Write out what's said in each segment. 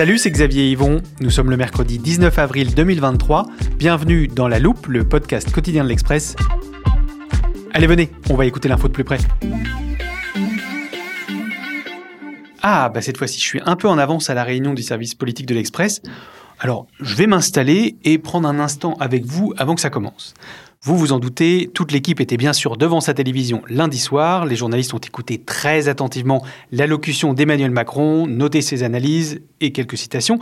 Salut, c'est Xavier Yvon. Nous sommes le mercredi 19 avril 2023. Bienvenue dans La Loupe, le podcast quotidien de l'Express. Allez, venez, on va écouter l'info de plus près. Ah, bah cette fois-ci, je suis un peu en avance à la réunion du service politique de l'Express. Alors, je vais m'installer et prendre un instant avec vous avant que ça commence. Vous vous en doutez, toute l'équipe était bien sûr devant sa télévision lundi soir. Les journalistes ont écouté très attentivement l'allocution d'Emmanuel Macron, noté ses analyses et quelques citations.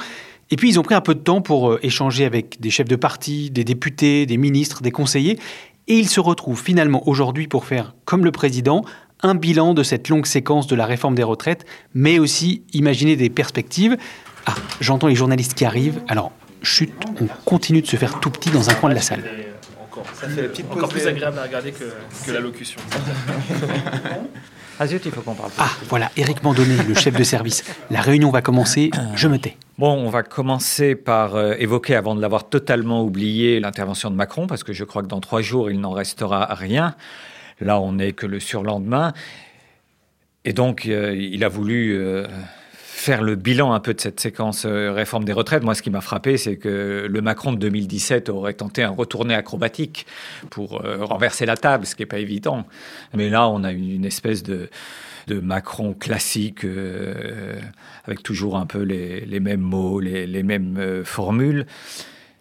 Et puis ils ont pris un peu de temps pour euh, échanger avec des chefs de parti, des députés, des ministres, des conseillers. Et ils se retrouvent finalement aujourd'hui pour faire, comme le président, un bilan de cette longue séquence de la réforme des retraites, mais aussi imaginer des perspectives. Ah, j'entends les journalistes qui arrivent. Alors, chut, on continue de se faire tout petit dans un coin de la salle. Ça fait la petite Encore plus agréable à regarder que, que l'allocution. Ah zut, il faut qu'on parle. Ah, voilà, Éric Mandonnet, le chef de service. La réunion va commencer, je me tais. Bon, on va commencer par euh, évoquer, avant de l'avoir totalement oublié, l'intervention de Macron, parce que je crois que dans trois jours, il n'en restera rien. Là, on n'est que le surlendemain. Et donc, euh, il a voulu euh, faire le bilan un peu de cette séquence euh, réforme des retraites. Moi, ce qui m'a frappé, c'est que le Macron de 2017 aurait tenté un retourné acrobatique pour euh, renverser la table, ce qui n'est pas évident. Mais là, on a une espèce de, Macron classique, euh, avec toujours un peu les, mêmes mots, les, mêmes formules.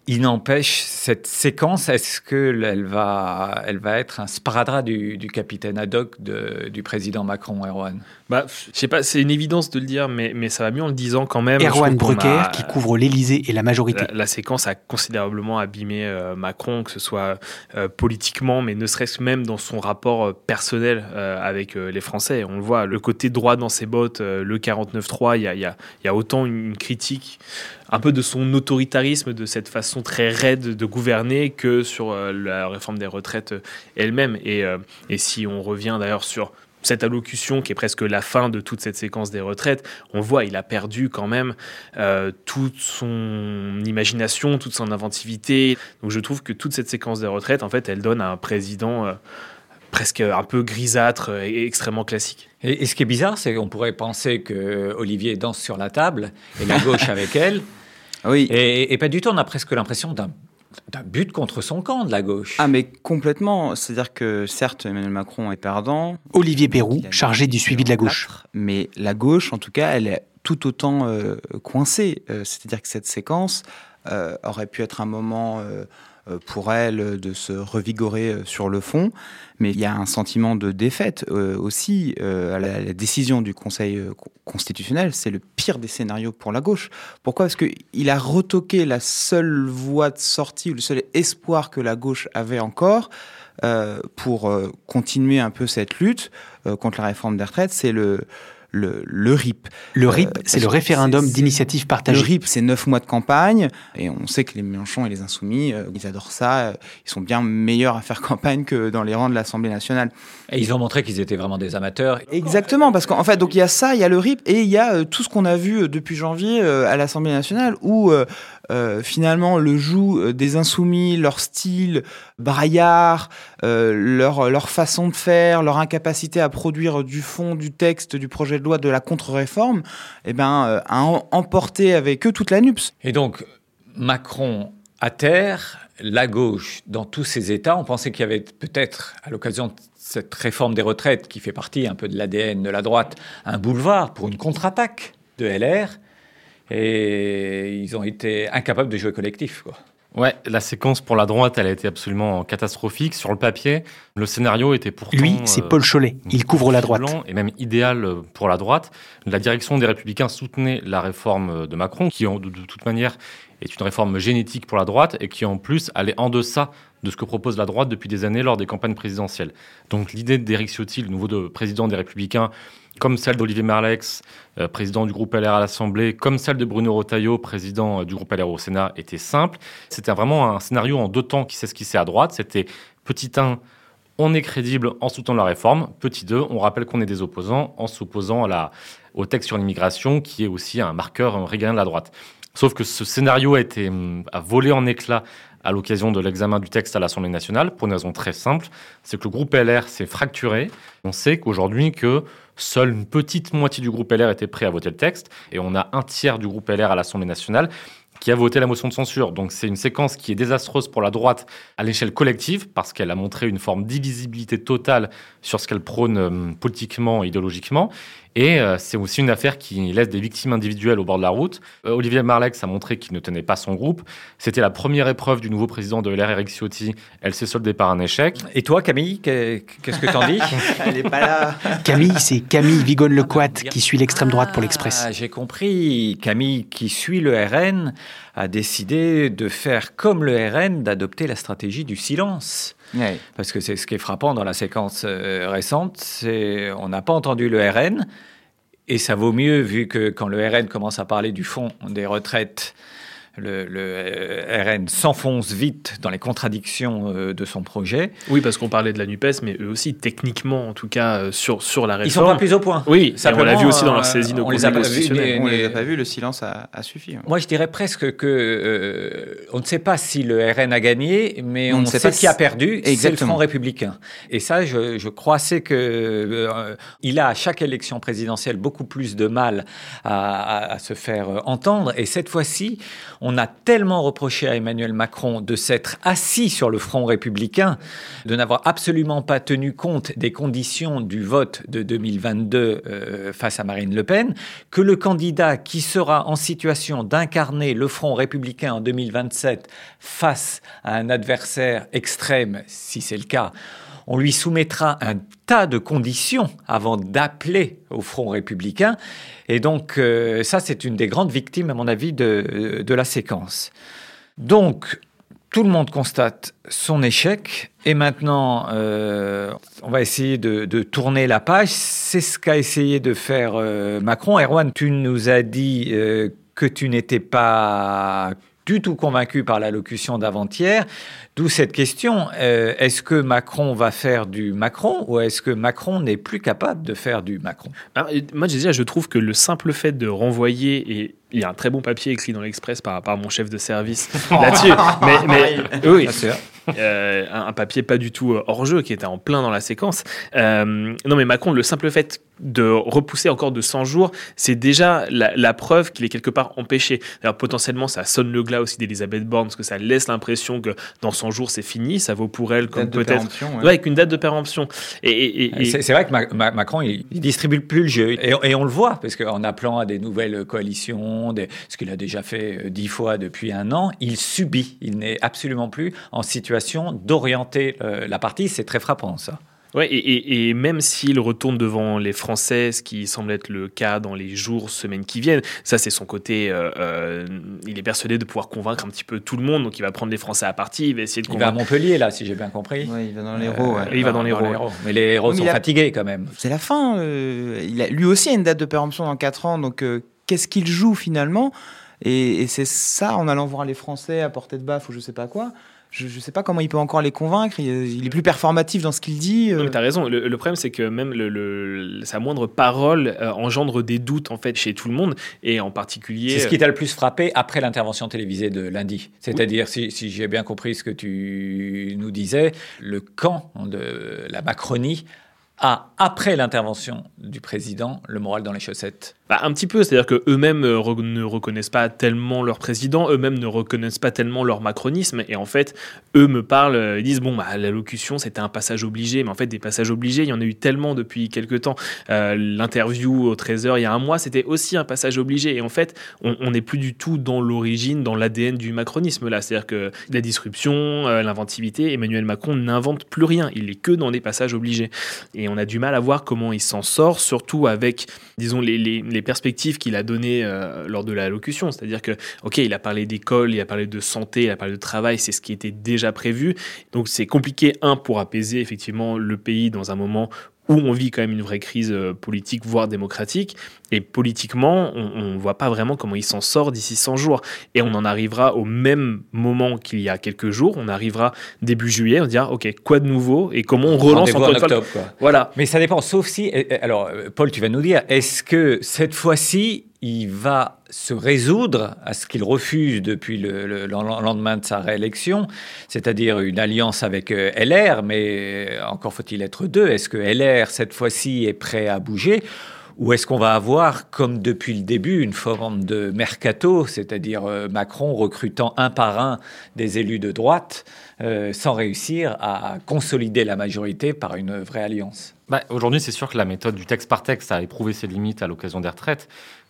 Il n'empêche, cette séquence, est-ce qu'elle va, elle va être un sparadrap du, du capitaine Haddock de, du président Macron, Erwan? Bah, je sais pas, c'est une évidence de le dire, mais, mais ça va mieux en le disant quand même. Erwan Brucker, qui couvre l'Élysée et la majorité. La, la séquence a considérablement abîmé euh, Macron, que ce soit euh, politiquement, mais ne serait-ce même dans son rapport euh, personnel avec les Français. On le voit, le côté droit dans ses bottes, le 49-3, il y a, y, a, y a autant une, critique un peu de son autoritarisme, de cette façon très raide de gouverner que sur la réforme des retraites elle-même. Et, et si on revient d'ailleurs sur cette allocution qui est presque la fin de toute cette séquence des retraites, on voit, il a perdu quand même euh, toute son imagination, toute son inventivité. Donc je trouve que toute cette séquence des retraites, en fait, elle donne à un président euh, presque un peu grisâtre et extrêmement classique. Et, et ce qui est bizarre, c'est qu'on pourrait penser que Olivier danse sur la table et la gauche avec elle. Oui. Et, et pas du tout, on a presque l'impression d'un d'un but contre son camp de la gauche. Ah, mais complètement. C'est-à-dire que certes, Emmanuel Macron est perdant. Olivier a chargé du suivi de la gauche. Mais la gauche, en tout cas, elle est tout autant euh, coincée. Euh, C'est-à-dire que cette séquence euh, aurait pu être un moment pour elle de se revigorer euh, sur le fond. Mais il y a un sentiment de défaite euh, aussi. Euh, à la, décision du Conseil euh, con- constitutionnel, c'est le pire des scénarios pour la gauche. Pourquoi? Parce qu'il a retoqué la seule voie de sortie le seul espoir que la gauche avait encore euh, pour euh, continuer un peu cette lutte euh, contre la réforme des retraites, c'est le, le, le RIP. Le RIP, Euh, c'est le référendum d'initiative Le partagée. RIP, c'est neuf mois de campagne, et on sait que les Mélenchon et les Insoumis, euh, ils adorent ça, euh, ils sont bien meilleurs à faire campagne que dans les rangs de l'Assemblée nationale. Et ils ont montré qu'ils étaient vraiment des amateurs. Exactement, parce qu'en fait, donc il y a ça, il y a le RIP, et il y a euh, tout ce qu'on a vu depuis janvier euh, à l'Assemblée nationale, où euh, finalement le joug euh, des insoumis, leur style braillard, euh, leur, façon de faire, leur incapacité à produire du fond, du texte, du projet de loi, de la contre-réforme, eh ben, a em- emporté avec eux toute la NUPS. Et donc, Macron à terre, la gauche dans tous ses états. On pensait qu'il y avait peut-être, à l'occasion de cette réforme des retraites, qui fait partie un peu de l'ADN de la droite, un boulevard pour une contre-attaque de LR. Et ils ont été incapables de jouer collectif. Quoi. Ouais, la séquence pour la droite, elle a été absolument catastrophique. Sur le papier, le scénario était pourtant. Lui, c'est euh, Paul Cholet. Il couvre la droite. Et même idéal euh, pour la droite. La direction des Républicains soutenait la réforme de Macron, qui de toute manière est une réforme génétique pour la droite et qui en plus allait en deçà de ce que propose la droite depuis des années lors des campagnes présidentielles. Donc l'idée d'Éric Ciotti, le nouveau président des Républicains, comme celle d'Olivier Marlex, euh, président du groupe LR à l'Assemblée, comme celle de Bruno Retailleau, président euh, du groupe LR au Sénat, était simple. C'était vraiment un scénario en deux temps qui s'esquissait à droite. C'était petit 1, on est crédible en soutenant la réforme. Petit 2, on rappelle qu'on est des opposants en s'opposant au texte sur l'immigration, qui est aussi un marqueur régalien de la droite. Sauf que ce scénario a été hum, a volé en éclats à l'occasion de l'examen du texte à l'Assemblée nationale pour une raison très simple, c'est que le groupe LR s'est fracturé. On sait qu'aujourd'hui que seule une petite moitié du groupe LR était prêt à voter le texte et on a un tiers du groupe LR à l'Assemblée nationale qui a voté la motion de censure. Donc c'est une séquence qui est désastreuse pour la droite à l'échelle collective, parce qu'elle a montré une forme d'illisibilité totale sur ce qu'elle prône euh, politiquement et idéologiquement. Et euh, c'est aussi une affaire qui laisse des victimes individuelles au bord de la route. Euh, Olivier Marlex a montré qu'il ne tenait pas son groupe. C'était la première épreuve du nouveau président de LR, Eric Ciotti. Elle s'est soldée par un échec. Et toi, Camille, qu'est-ce que t'en dis Elle n'est pas là. Camille, c'est Camille Vigone-Lecoat qui suit l'extrême droite pour l'Express. Ah, j'ai compris. Camille, qui suit le RN, a décidé de faire comme le RN, d'adopter la stratégie du silence. Parce que c'est ce qui est frappant dans la séquence euh, récente, c'est on n'a pas entendu le RN, et ça vaut mieux vu que quand le RN commence à parler du fond des retraites le, euh, RN s'enfonce vite dans les contradictions euh, de son projet. Oui, parce qu'on parlait de la NUPES, mais eux aussi, techniquement, en tout cas, euh, sur, sur la réforme. Ils sont pas plus au point. Oui, ça on l'a vu aussi dans leur saisine on les a pas vu, On les a pas vus, le silence a, suffi. Moi, je dirais presque que on ne sait pas si le RN a gagné, mais on, sait, qui a perdu, c'est le Front républicain. Et ça, je, je crois c'est que il a à chaque élection présidentielle beaucoup plus de mal à, à se faire entendre. Et cette fois-ci, on a tellement reproché à Emmanuel Macron de s'être assis sur le front républicain, de n'avoir absolument pas tenu compte des conditions du vote de 2022 euh, face à Marine Le Pen, que le candidat qui sera en situation d'incarner le front républicain en 2027 face à un adversaire extrême, si c'est le cas, on lui soumettra un tas de conditions avant d'appeler au Front républicain. Et donc, euh, ça, c'est une des grandes victimes, à mon avis, de, la séquence. Donc, tout le monde constate son échec et maintenant euh, on va essayer de, tourner la page. C'est ce qu'a essayé de faire euh, Macron. Erwan, tu nous as dit que tu n'étais pas du tout convaincu par l'allocution d'avant-hier. D'où cette question, euh, est-ce que Macron va faire du Macron ou est-ce que Macron n'est plus capable de faire du Macron? Alors, Moi, déjà, je trouve que le simple fait de renvoyer, et il y a un très bon papier écrit dans l'Express par, par mon chef de service là-dessus, mais, mais oui, euh, un papier pas du tout euh, hors jeu qui était en plein dans la séquence. non, mais Macron, le simple fait de repousser encore de 100 jours, c'est déjà la, preuve qu'il est quelque part empêché. Alors potentiellement, ça sonne le glas aussi d'Elisabeth Borne, parce que ça laisse l'impression que dans 100 jours, c'est fini. Ça vaut pour elle comme peut-être... Ouais. avec une date de péremption. Et, C'est vrai que Macron, il, distribue plus le jeu. Et, on le voit, parce qu'en appelant à des nouvelles coalitions, ce qu'il a déjà fait euh, dix fois depuis un an, il subit. Il n'est absolument plus en situation d'orienter euh, la partie. C'est très frappant, ça. Ouais, et, et, même s'il retourne devant les Français, ce qui semble être le cas dans les jours, semaines qui viennent, ça c'est son côté. Euh, euh, il est persuadé de pouvoir convaincre un petit peu tout le monde, donc il va prendre les Français à partie, il va essayer de convaincre. Il va à Montpellier là, si j'ai bien compris. Oui, il va dans les héros. Euh, il va dans les héros. Mais les héros sont fatigués quand même. C'est la fin. il a, lui aussi a une date de péremption dans 4 ans, donc qu'est-ce qu'il joue finalement? Et, et c'est ça, en allant voir les Français à portée de baffe ou je sais pas quoi je ne sais pas comment il peut encore les convaincre. Il, est plus performatif dans ce qu'il dit. Euh. Tu as raison. Le, problème, c'est que même le, sa moindre parole euh, engendre des doutes en fait chez tout le monde et en particulier. C'est ce qui t'a le plus frappé après l'intervention télévisée de lundi. C'est-à-dire, si, si j'ai bien compris ce que tu nous disais, le camp de la Macronie a, après l'intervention du président, le moral dans les chaussettes bah, un petit peu, c'est-à-dire qu'eux-mêmes euh, ne reconnaissent pas tellement leur président, eux-mêmes ne reconnaissent pas tellement leur macronisme, et en fait, eux me parlent, euh, ils disent, bon, bah, l'allocution, c'était un passage obligé, mais en fait, des passages obligés, il y en a eu tellement depuis quelques temps. Euh, l'interview au 13h il y a un mois, c'était aussi un passage obligé, et en fait, on n'est plus du tout dans l'origine, dans l'ADN du macronisme, là, c'est-à-dire que la disruption, l'inventivité, Emmanuel Macron n'invente plus rien, il est que dans des passages obligés. Et on a du mal à voir comment il s'en sort, surtout avec, disons, les perspectives qu'il a données euh, lors de l'allocution. C'est-à-dire que, OK, il a parlé d'école, il a parlé de santé, il a parlé de travail, c'est ce qui était déjà prévu. Donc c'est compliqué, un, pour apaiser effectivement le pays dans un moment où on vit quand même une vraie crise euh, politique, voire démocratique. Et politiquement, on ne voit pas vraiment comment il s'en sort d'ici 100 jours. Et on en arrivera au même moment qu'il y a quelques jours. On arrivera début juillet, on dira, OK, quoi de nouveau et comment on relance en octobre, Voilà. Mais ça dépend, sauf si. Alors, Paul, tu vas nous dire, est-ce que cette fois-ci, il va se résoudre à ce qu'il refuse depuis le, lendemain de sa réélection, c'est-à-dire une alliance avec euh, LR, mais encore faut-il être deux. Est-ce que LR, cette fois-ci, est prêt à bouger? Ou est-ce qu'on va avoir, comme depuis le début, une forme de mercato, c'est-à-dire euh, Macron recrutant un par un des élus de droite, euh, sans réussir à consolider la majorité par une vraie alliance? Bah, Aujourd'hui, c'est sûr que la méthode du texte par texte a éprouvé ses limites à l'occasion des retraites.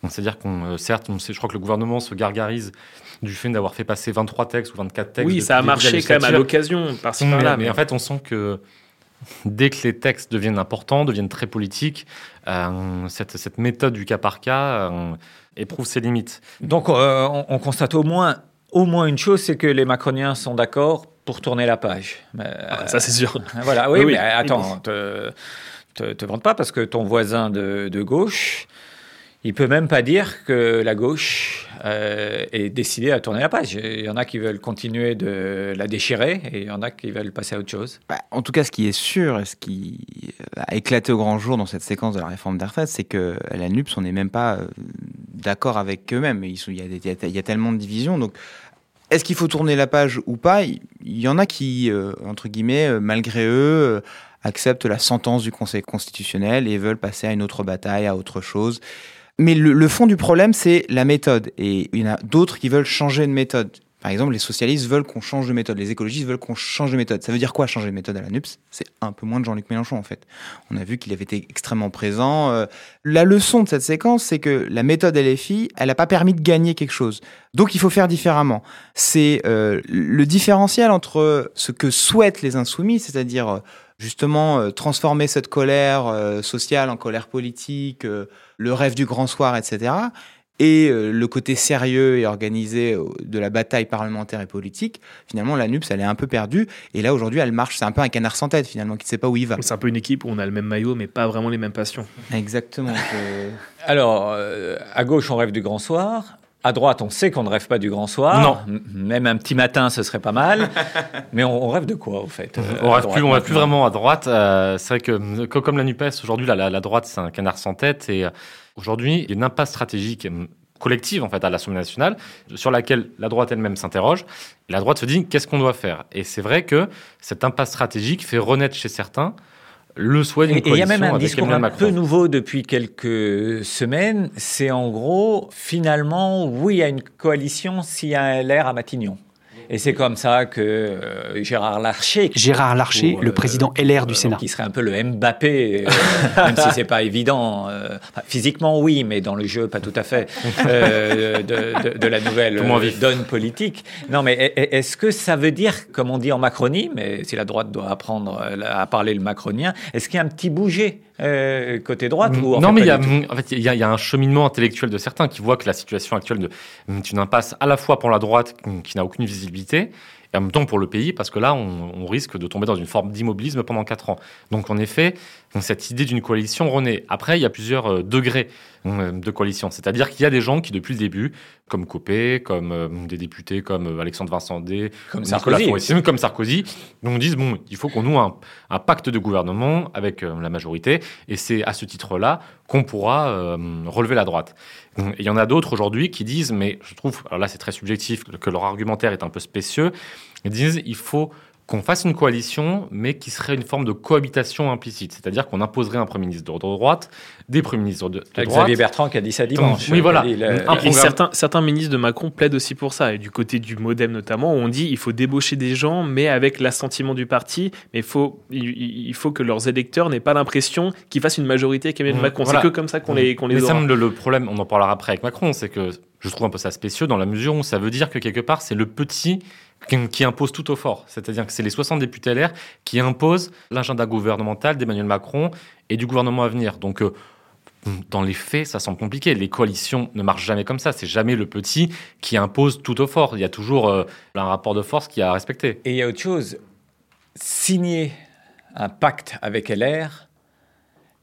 C'est-à-dire qu'on, euh, certes, on sait, je crois que le gouvernement se gargarise du fait d'avoir fait passer 23 textes ou 24 textes. Oui, ça a marché quand même à l'occasion, par-ci par-là. mais en fait, on sent que dès que les textes deviennent importants, deviennent très politiques, euh, cette, méthode du cas par cas euh, éprouve ses limites. Donc euh, on, constate au moins, au moins une chose, c'est que les macroniens sont d'accord pour tourner la page. Ah, ça c'est sûr. Voilà, oui, mais attends, te, te, te vante pas parce que ton voisin de, de gauche, il peut même pas dire que la gauche euh, est décidée à tourner la page. Il y en a qui veulent continuer de la déchirer et il y en a qui veulent passer à autre chose. Bah, en tout cas, ce qui est sûr et ce qui a éclaté au grand jour dans cette séquence de la réforme des c'est que la NUPS, on n'est même pas euh, d'accord avec eux-mêmes. Il, y a tellement de divisions. Donc, est-ce qu'il faut tourner la page ou pas? Il y en a qui, euh, entre guillemets, malgré eux, acceptent la sentence du Conseil constitutionnel et veulent passer à une autre bataille, à autre chose. Mais le, fond du problème, c'est la méthode. Et il y en a d'autres qui veulent changer de méthode. Par exemple, les socialistes veulent qu'on change de méthode, les écologistes veulent qu'on change de méthode. Ça veut dire quoi changer de méthode à la NUPS C'est un peu moins de Jean-Luc Mélenchon en fait. On a vu qu'il avait été extrêmement présent. Euh, la leçon de cette séquence, c'est que la méthode LFI, elle n'a pas permis de gagner quelque chose. Donc il faut faire différemment. C'est euh, le différentiel entre ce que souhaitent les insoumis, c'est-à-dire euh, justement transformer cette colère sociale en colère politique le rêve du grand soir, etc. Et euh, le côté sérieux et organisé euh, de la bataille parlementaire et politique, finalement, la NUPS, elle est un peu perdue. Et là, aujourd'hui, elle marche. C'est un peu un canard sans tête, finalement, qui ne sait pas où il va. C'est un peu une équipe où on a le même maillot, mais pas vraiment les mêmes passions. Exactement. Alors, euh, à gauche, on rêve du grand soir. À droite, on sait qu'on ne rêve pas du grand soir. Non. Même un petit matin, ce serait pas mal. Mais on, rêve de quoi, au fait On rêve plus, on rêve plus vraiment à droite. c'est vrai que, comme la NUPES, aujourd'hui, la, la, droite, c'est un canard sans tête. Et Aujourd'hui, il y a une impasse stratégique euh, collective en fait à l'Assemblée nationale sur laquelle la droite elle-même s'interroge. La droite se dit qu'est-ce qu'on doit faire? Et c'est vrai que cette impasse stratégique fait renaître chez certains le souhait d'une coalition. Et il y a même un discours un peu nouveau depuis quelques semaines. C'est en gros, finalement, oui, il y a une coalition s'il y a un LR à Matignon. Et c'est comme ça que euh, Gérard Larcher. Gérard Larcher, le président euh, LR du Sénat. Qui serait un peu le Mbappé, euh, même si c'est pas évident. physiquement, oui, mais dans le jeu, pas tout à fait. De, la nouvelle donne politique. Non, mais est-ce que ça veut dire, comme on dit en Macronie, mais si la droite doit apprendre à parler le macronien, est-ce qu'il y a un petit bouger côté droite ou Non, mais il y, a, en fait, il y, a, un cheminement intellectuel de certains qui voient que la situation actuelle est une impasse à la fois pour la droite qui n'a aucune visibilité et en même temps pour le pays, parce que là, on, risque de tomber dans une forme d'immobilisme pendant quatre ans. Donc, en effet, cette idée d'une coalition renaît. Après, il y a plusieurs euh, degrés euh, de coalition. C'est-à-dire qu'il y a des gens qui, depuis le début, comme Copé, comme euh, des députés comme Alexandre Vincent comme Sarkozy, comme Sarkozy, nous disent bon, il faut qu'on noue un, un, pacte de gouvernement avec la majorité, et c'est à ce titre-là qu'on pourra relever la droite. Il y en a d'autres aujourd'hui qui disent, mais je trouve, alors là c'est très subjectif, que leur argumentaire est un peu spécieux, ils disent il faut qu'on fasse une coalition, mais qui serait une forme de cohabitation implicite. C'est-à-dire qu'on imposerait un Premier ministre de droite, des Premiers ministres de, droite. Xavier Bertrand qui a dit ça dimanche. oui, voilà. Et certains, certains ministres de Macron plaident aussi pour ça. Et du côté du Modem notamment, on dit il faut débaucher des gens, mais avec l'assentiment du parti. Mais faut, il, faut que leurs électeurs n'aient pas l'impression qu'ils fassent une majorité avec Emmanuel mmh, Macron. C'est que comme ça qu'on les, qu'on les mais Ça, le, le problème, on en parlera après avec Macron, c'est que je trouve un peu ça spécieux dans la mesure où ça veut dire que quelque part, c'est le petit qui impose tout au fort. C'est-à-dire que c'est les 60 députés LR qui imposent l'agenda gouvernemental d'Emmanuel Macron et du gouvernement à venir. Donc, euh, dans les faits, ça semble compliqué. Les coalitions ne marchent jamais comme ça. C'est jamais le petit qui impose tout au fort. Il y a toujours euh, un rapport de force qui a à respecter. Et il y a autre chose. Signer un pacte avec LR,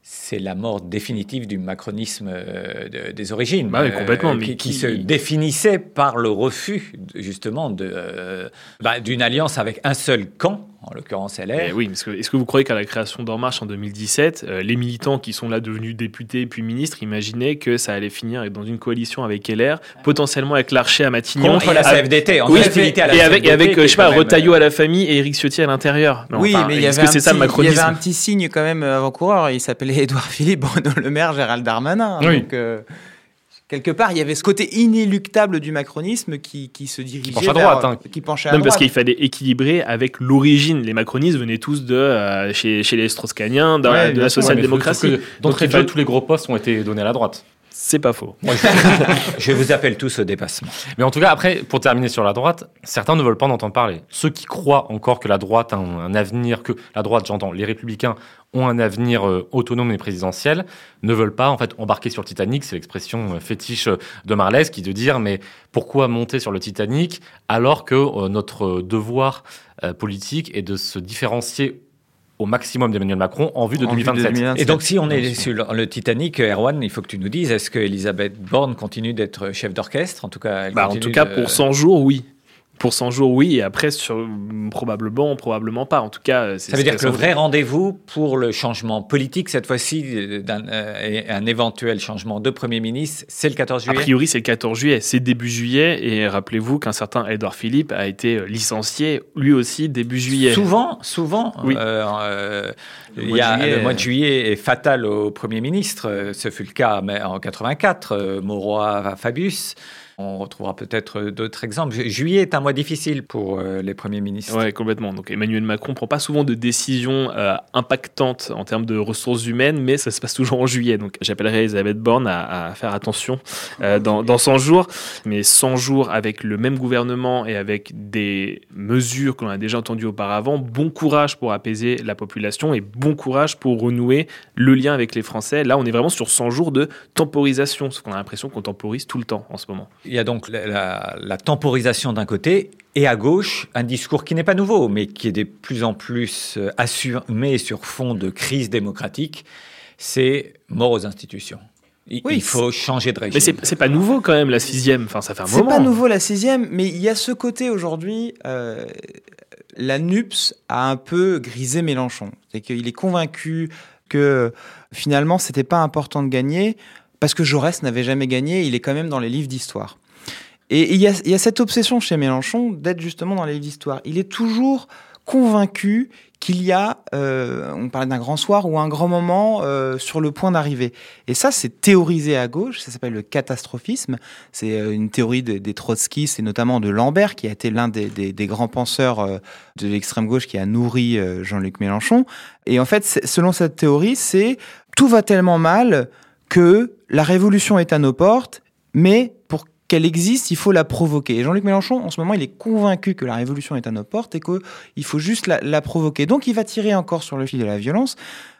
c'est la mort définitive du macronisme euh, des origines. Bah complètement. Euh, qui, se définissait par le refus, justement, euh, bah, d'une alliance avec un seul camp en l'occurrence LR. Eh oui, est-ce que vous croyez qu'à la création d'En Marche en 2017, euh, les militants qui sont là devenus députés puis ministres imaginaient que ça allait finir dans une coalition avec LR, potentiellement avec l'Archer à Matignon Contre la CFDT, en oui, et avec, et avec je sais pas, Retailleau à la famille et Éric Ciotti à l'intérieur. Oui, mais il y, avait un petit, il y avait un petit signe quand même avant-coureur, il s'appelait Édouard Philippe, Bruno Le Maire, Gérald Darmanin. Oui. Donc, euh, quelque part, il y avait ce côté inéluctable du macronisme qui, qui se dirigeait qui penche à droite, hein. qui penchait à droite. Parce qu'il fallait équilibrer avec l'origine. Les macronistes venaient tous de euh, chez, chez, les Strauss-Caniens, de, la social-démocratie. Donc, tous les gros postes ont été donnés à la droite. C'est pas faux. je vous appelle tous au dépassement. Mais en tout cas, après, pour terminer sur la droite, certains ne veulent pas en entendre parler. Ceux qui croient encore que la droite a un, avenir, que la droite, j'entends, les républicains ont un avenir euh, autonome et présidentiel, ne veulent pas en fait embarquer sur le Titanic. C'est l'expression euh, fétiche de Marlès qui de dire mais pourquoi monter sur le Titanic alors que euh, notre devoir politique est de se différencier au maximum d'Emmanuel Macron en vue de, 2027. Et donc, si on est sur le Titanic, Erwan, il faut que tu nous dises, est-ce que Elisabeth Borne continue d'être chef d'orchestre? En tout cas, bah, en tout cas, pour 100 jours, oui. Pour 100 jours, oui, et après, sur, probablement, probablement pas. En tout cas, ça veut dire que le vrai rendez-vous pour le changement politique, cette fois-ci, d'un euh, un éventuel changement de Premier ministre, c'est le 14 juillet A priori, c'est le 14 juillet. C'est début juillet, et rappelez-vous qu'un certain Edouard Philippe a été licencié, lui aussi, début juillet. Souvent, souvent, oui. Euh, euh, il y a, le mois de juillet est fatal au Premier ministre. Ce fut le cas en 84, Mauroy, Fabius. On retrouvera peut-être d'autres exemples. Juillet est un mois difficile pour euh, les premiers ministres. Oui, complètement. Donc Emmanuel Macron prend pas souvent de décisions euh, impactantes en termes de ressources humaines, mais ça se passe toujours en juillet. Donc j'appellerai Elisabeth Borne à, faire attention euh, dans, dans 100 jours. Mais 100 jours avec le même gouvernement et avec des mesures qu'on a déjà entendues auparavant, bon courage pour apaiser la population et bon courage pour renouer le lien avec les Français. Là, on est vraiment sur 100 jours de temporisation, parce qu'on a l'impression qu'on temporise tout le temps en ce moment. Il y a donc la, temporisation d'un côté et à gauche un discours qui n'est pas nouveau, mais qui est de plus en plus euh, assumé sur fond de crise démocratique, c'est mort aux institutions. Il, oui, il faut changer de régime. Mais c'est pas nouveau quand même la sixième. Enfin, ça fait un moment. C'est pas nouveau la sixième, mais il y a ce côté aujourd'hui. Euh, la NUPS a un peu grisé Mélenchon. C'est qu'il est convaincu que finalement c'était pas important de gagner parce que Jaurès n'avait jamais gagné, il est quand même dans les livres d'histoire. Et il y, a, cette obsession chez Mélenchon d'être justement dans les livres d'histoire. Il est toujours convaincu qu'il y a, euh, on parlait d'un grand soir ou un grand moment euh, sur le point d'arriver. Et ça, c'est théorisé à gauche, ça s'appelle le catastrophisme. C'est euh, une théorie des, trotskistes et notamment de Lambert, qui a été l'un des, des, grands penseurs de l'extrême gauche qui a nourri Jean-Luc Mélenchon. Et en fait, selon cette théorie, c'est tout va tellement mal que la révolution est à nos portes, mais pour qu'elle existe, il faut la provoquer. Et Jean-Luc Mélenchon, en ce moment, il est convaincu que la révolution est à nos portes et qu'il faut juste la, la, provoquer. Donc il va tirer encore sur le fil de la violence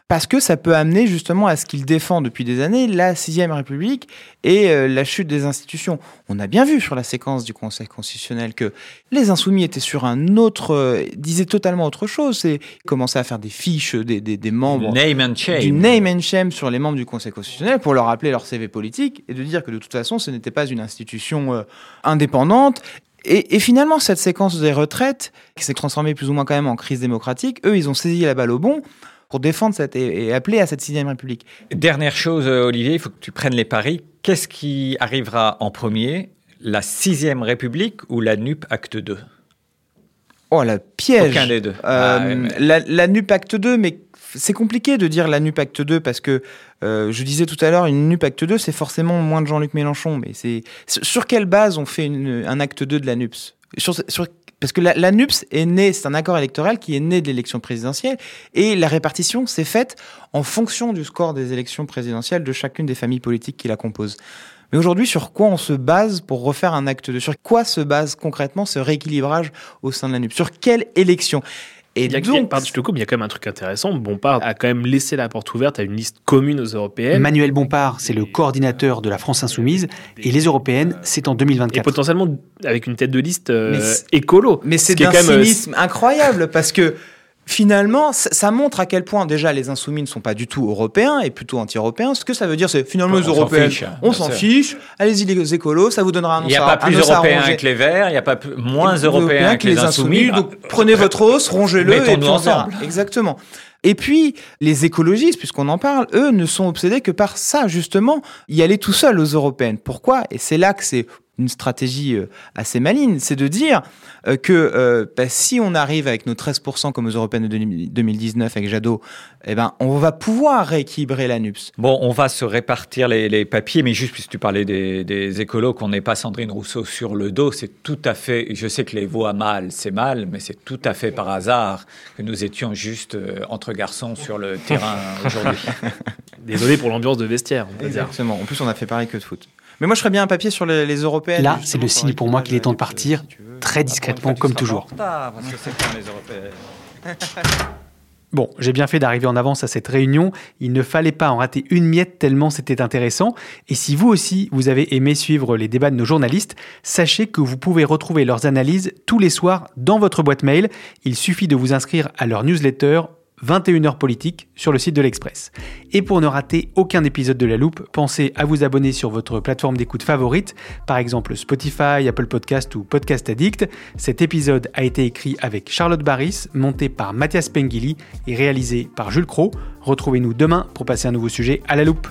parce que ça peut amener justement à ce qu'il défend depuis des années, la sixième République et euh, la chute des institutions. On a bien vu sur la séquence du Conseil constitutionnel que les insoumis étaient sur un autre, euh, disaient totalement autre chose. C'est commencer à faire des fiches des, des, des membres, name and shame. du name and shame sur les membres du Conseil constitutionnel pour leur rappeler leur CV politique et de dire que de toute façon ce n'était pas une institution euh, indépendante et, et, finalement, cette séquence des retraites, qui s'est transformée plus ou moins quand même en crise démocratique, eux, ils ont saisi la balle au bon pour défendre cette, et, appeler à cette sixième République. Dernière chose, euh, Olivier, il faut que tu prennes les paris. Qu'est-ce qui arrivera en premier, la sixième République ou la NUP Acte 2 Oh, la piège Aucun des deux. Euh, ah, la, la, NUP Acte 2, mais c'est compliqué de dire la NUP Acte 2 parce que euh, je disais tout à l'heure, une NUP Acte 2, c'est forcément moins de Jean-Luc Mélenchon. Mais c'est sur quelle base on fait une, un Acte 2 de la NUPS? Sur, sur parce que la, est née, c'est un accord électoral qui est né de l'élection présidentielle, et la répartition s'est faite en fonction du score des élections présidentielles de chacune des familles politiques qui la composent. Mais aujourd'hui, sur quoi on se base pour refaire un acte de Sur quoi se base concrètement ce rééquilibrage au sein de la NUPS Sur quelle élection? Et Il y a, donc, pardon, je te coupe, il y a quand même un truc intéressant. Bompard a quand même laissé la porte ouverte à une liste commune aux européennes. Manuel Bompard, c'est le coordinateur de la France Insoumise, et les européennes, c'est en et 2024. potentiellement avec une tête de liste euh, Mais c'est- écolo. Mais Ce c'est est d'un euh, cynisme incroyable parce que finalement, ça, montre à quel point déjà les insoumis ne sont pas du tout européens et plutôt anti-européens. Ce que ça veut dire, c'est finalement les s'en européens, fiche, on s'en fiche. Allez-y les écolos, ça vous donnera un Il n'y a pas plus européens que les Verts, il n'y a pas moins européens que les insoumis. Donc prenez votre os, rongez-le et puis ensemble. Exactement. Et puis, les écologistes, puisqu'on en parle, eux ne sont obsédés que par ça, justement, y aller tout seul aux européennes. Pourquoi? Et c'est là que c'est une stratégie euh, assez maligne, c'est de dire euh, que euh, bah, si on arrive avec nos 13% comme aux européennes de 2019 avec Jadot, eh ben, on va pouvoir rééquilibrer la NUPS. Bon, on va se répartir les, les papiers, mais juste puisque tu parlais des, des écolos, qu'on n'ait pas Sandrine Rousseau sur le dos, c'est tout à fait. Je sais que les voix mal, c'est mal, mais c'est tout à fait par hasard que nous étions juste euh, entre garçons sur le terrain aujourd'hui. Désolé pour l'ambiance de vestiaire. on peut dire. Exactement. En plus, on a fait pareil que de foot. Mais moi, je ferais bien un papier sur les, les européennes. Là, c'est le signe pour moi qu'il est temps de partir, si très discrètement comme toujours. Bon, j'ai bien fait d'arriver en avance à cette réunion. Il ne fallait pas en rater une miette tellement c'était intéressant. Et si vous aussi, vous avez aimé suivre les débats de nos journalistes, sachez que vous pouvez retrouver leurs analyses tous les soirs dans votre boîte mail. Il suffit de vous inscrire à leur newsletter 21h politique sur le site de l'Express. Et pour ne rater aucun épisode de La Loupe, pensez à vous abonner sur votre plateforme d'écoute favorite, par exemple Spotify, Apple Podcast ou Podcast Addict. Cet épisode a été écrit avec Charlotte Barris, monté par Mathias Pengili et réalisé par Jules Cro. Retrouvez-nous demain pour passer un nouveau sujet à La Loupe.